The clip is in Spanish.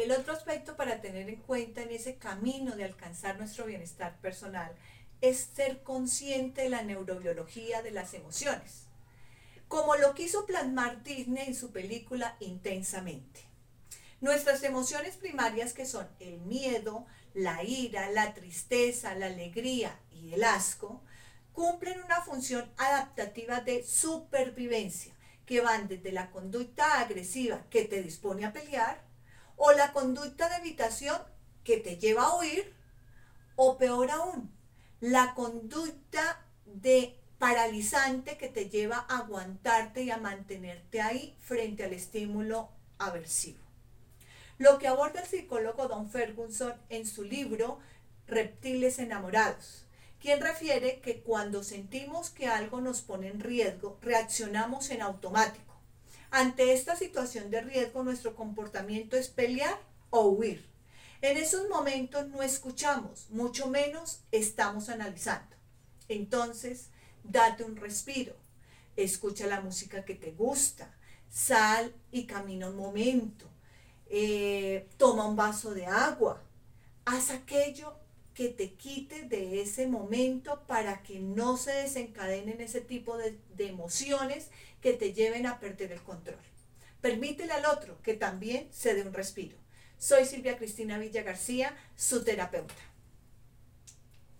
El otro aspecto para tener en cuenta en ese camino de alcanzar nuestro bienestar personal es ser consciente de la neurobiología de las emociones, como lo quiso plasmar Disney en su película Intensamente. Nuestras emociones primarias que son el miedo, la ira, la tristeza, la alegría y el asco, cumplen una función adaptativa de supervivencia, que van desde la conducta agresiva que te dispone a pelear, o la conducta de evitación que te lleva a huir, o peor aún, la conducta de paralizante que te lleva a aguantarte y a mantenerte ahí frente al estímulo aversivo. Lo que aborda el psicólogo Don Ferguson en su libro Reptiles enamorados, quien refiere que cuando sentimos que algo nos pone en riesgo, reaccionamos en automático. Ante esta situación de riesgo, nuestro comportamiento es pelear o huir. En esos momentos no escuchamos, mucho menos estamos analizando. Entonces, date un respiro, escucha la música que te gusta, sal y camina un momento, eh, toma un vaso de agua, haz aquello que te quite de ese momento para que no se desencadenen ese tipo de, de emociones que te lleven a perder el control. Permítele al otro que también se dé un respiro. Soy Silvia Cristina Villa García, su terapeuta.